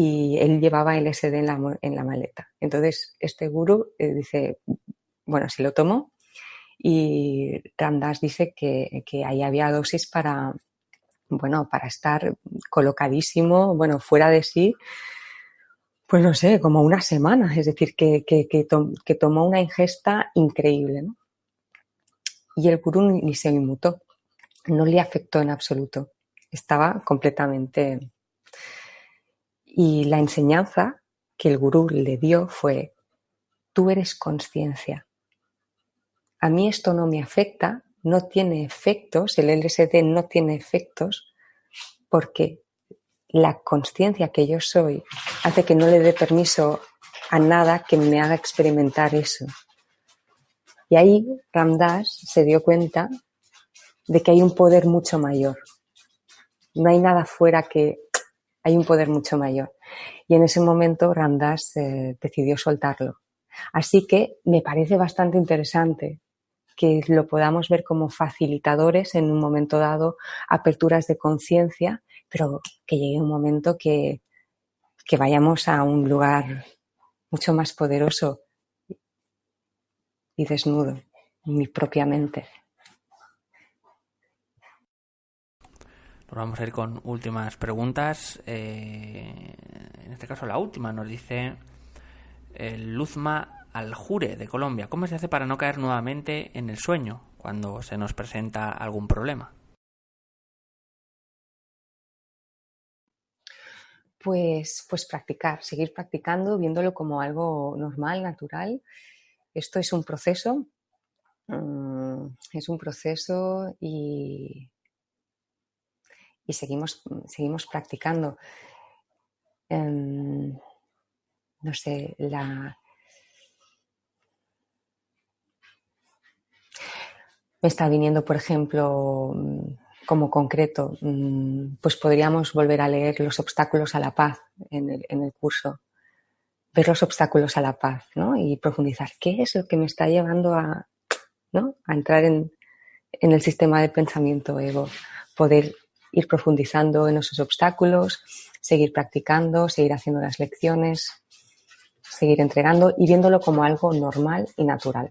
Y él llevaba LSD en la, en la maleta. Entonces, este gurú eh, dice, bueno, se lo tomó y Ramdas dice que, que ahí había dosis para, bueno, para estar colocadísimo, bueno, fuera de sí, pues no sé, como una semana, es decir, que, que, que, to, que tomó una ingesta increíble. Y el gurú ni se inmutó, no le afectó en absoluto, estaba completamente... Y la enseñanza que el gurú le dio fue, tú eres conciencia. A mí esto no me afecta, no tiene efectos, el LSD no tiene efectos, porque la conciencia que yo soy hace que no le dé permiso a nada que me haga experimentar eso. Y ahí Ramdas se dio cuenta de que hay un poder mucho mayor. No hay nada fuera que hay un poder mucho mayor. Y en ese momento Ramdas eh, decidió soltarlo. Así que me parece bastante interesante que lo podamos ver como facilitadores en un momento dado, aperturas de conciencia pero que llegue un momento que, que vayamos a un lugar mucho más poderoso y desnudo, mi propia mente. Nos vamos a ir con últimas preguntas. Eh, en este caso, la última nos dice el Luzma Aljure de Colombia. ¿Cómo se hace para no caer nuevamente en el sueño cuando se nos presenta algún problema? Pues, pues practicar, seguir practicando, viéndolo como algo normal, natural. Esto es un proceso, mm, es un proceso y, y seguimos, seguimos practicando. Um, no sé, la... Me está viniendo, por ejemplo, como concreto, mm, pues podríamos volver a leer Los obstáculos a la paz en el, en el curso, ver los obstáculos a la paz, ¿no? Y profundizar, ¿qué es lo que me está llevando a, ¿no? a entrar en, en el sistema de pensamiento ego? Poder ir profundizando en esos obstáculos, seguir practicando, seguir haciendo las lecciones, seguir entregando y viéndolo como algo normal y natural.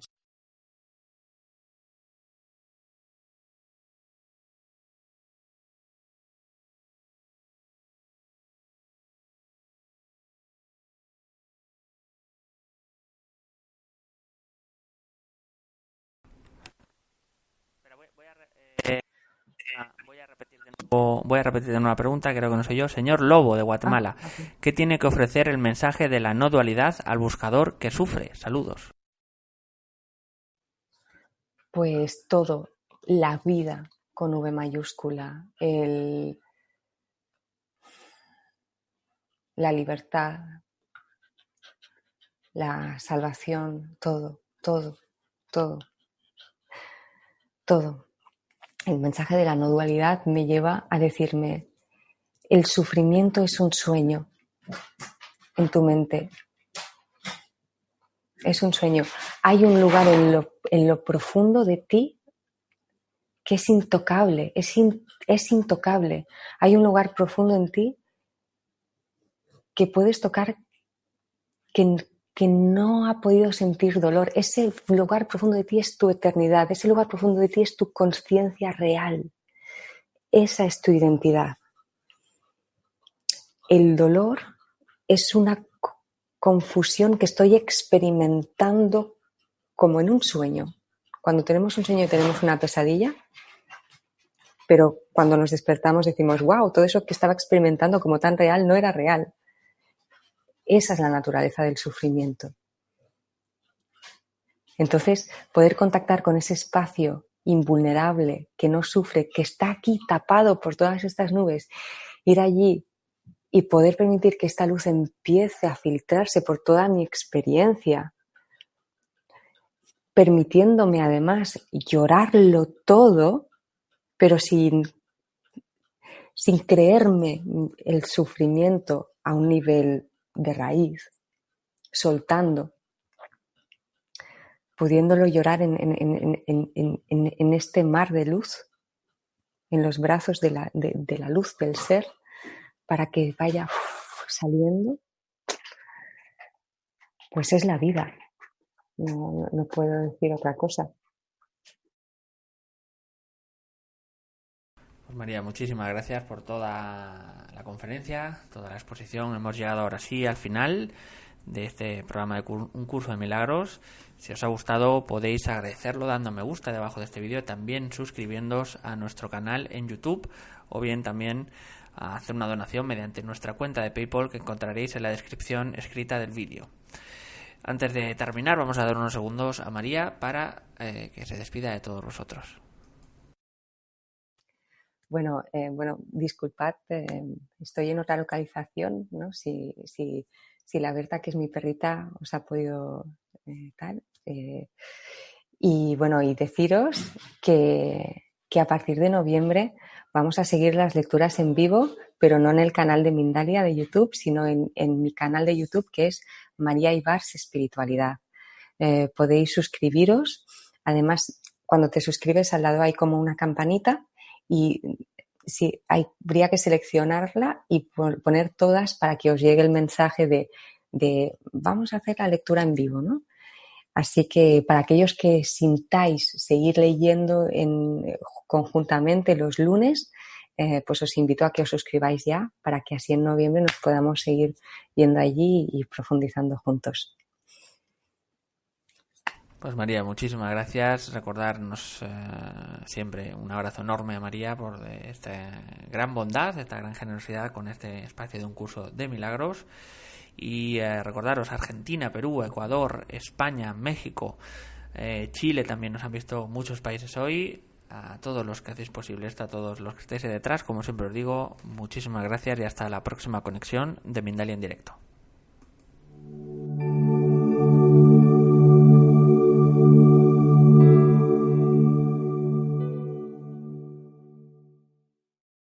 Voy a repetir de nuevo la pregunta, creo que no soy yo. Señor Lobo de Guatemala, Ah. ¿qué tiene que ofrecer el mensaje de la no dualidad al buscador que sufre? Saludos. Pues todo, la vida con V mayúscula, el, la libertad, la salvación, todo, todo, todo, todo. El mensaje de la no dualidad me lleva a decirme, el sufrimiento es un sueño en tu mente. Es un sueño. Hay un lugar en lo, en lo profundo de ti que es intocable, es, es intocable. Hay un lugar profundo en ti que puedes tocar que, que no ha podido sentir dolor. Ese lugar profundo de ti es tu eternidad, ese lugar profundo de ti es tu conciencia real. Esa es tu identidad. El dolor es una confusión que estoy experimentando como en un sueño. Cuando tenemos un sueño y tenemos una pesadilla, pero cuando nos despertamos decimos, wow, todo eso que estaba experimentando como tan real no era real. Esa es la naturaleza del sufrimiento. Entonces, poder contactar con ese espacio invulnerable, que no sufre, que está aquí tapado por todas estas nubes, ir allí y poder permitir que esta luz empiece a filtrarse por toda mi experiencia, permitiéndome además llorarlo todo, pero sin, sin creerme el sufrimiento a un nivel de raíz, soltando, pudiéndolo llorar en, este mar de luz, en los brazos de la, de la luz del ser, para que vaya saliendo, pues es la vida. No, no, puedo decir otra cosa. Pues María, muchísimas gracias por toda la conferencia, toda la exposición. Hemos llegado ahora sí al final de este programa de un curso de milagros. Si os ha gustado podéis agradecerlo dando me gusta debajo de este vídeo, también suscribiéndoos a nuestro canal en YouTube o bien también a hacer una donación mediante nuestra cuenta de PayPal que encontraréis en la descripción escrita del vídeo. Antes de terminar, vamos a dar unos segundos a María para eh, que se despida de todos vosotros. Bueno, eh, bueno, disculpad, eh, estoy en otra localización, ¿no? Si, si, si, la Berta, que es mi perrita, os ha podido tal. y bueno, y deciros que, que a partir de noviembre Vamos a seguir las lecturas en vivo, pero no en el canal de Mindalia de YouTube, sino en, mi canal de YouTube que es María Ibars Espiritualidad. Eh, podéis suscribiros. Además, cuando te suscribes al lado hay como una campanita y sí, habría que seleccionarla y poner todas para que os llegue el mensaje de, de vamos a hacer la lectura en vivo, ¿no? Así que para aquellos que sintáis seguir leyendo en, conjuntamente los lunes, eh, pues os invito a que os suscribáis ya para que así en noviembre nos podamos seguir yendo allí y profundizando juntos. Pues María, muchísimas gracias. Recordarnos eh, siempre un abrazo enorme a María por esta gran bondad, esta gran generosidad con este espacio de un curso de milagros. Y eh, recordaros, Argentina, Perú, Ecuador, España, México, eh, Chile también nos han visto muchos países hoy. A todos los que hacéis posible esto, a todos los que estéis detrás, como siempre os digo, muchísimas gracias y hasta la próxima conexión de Mindalia en directo.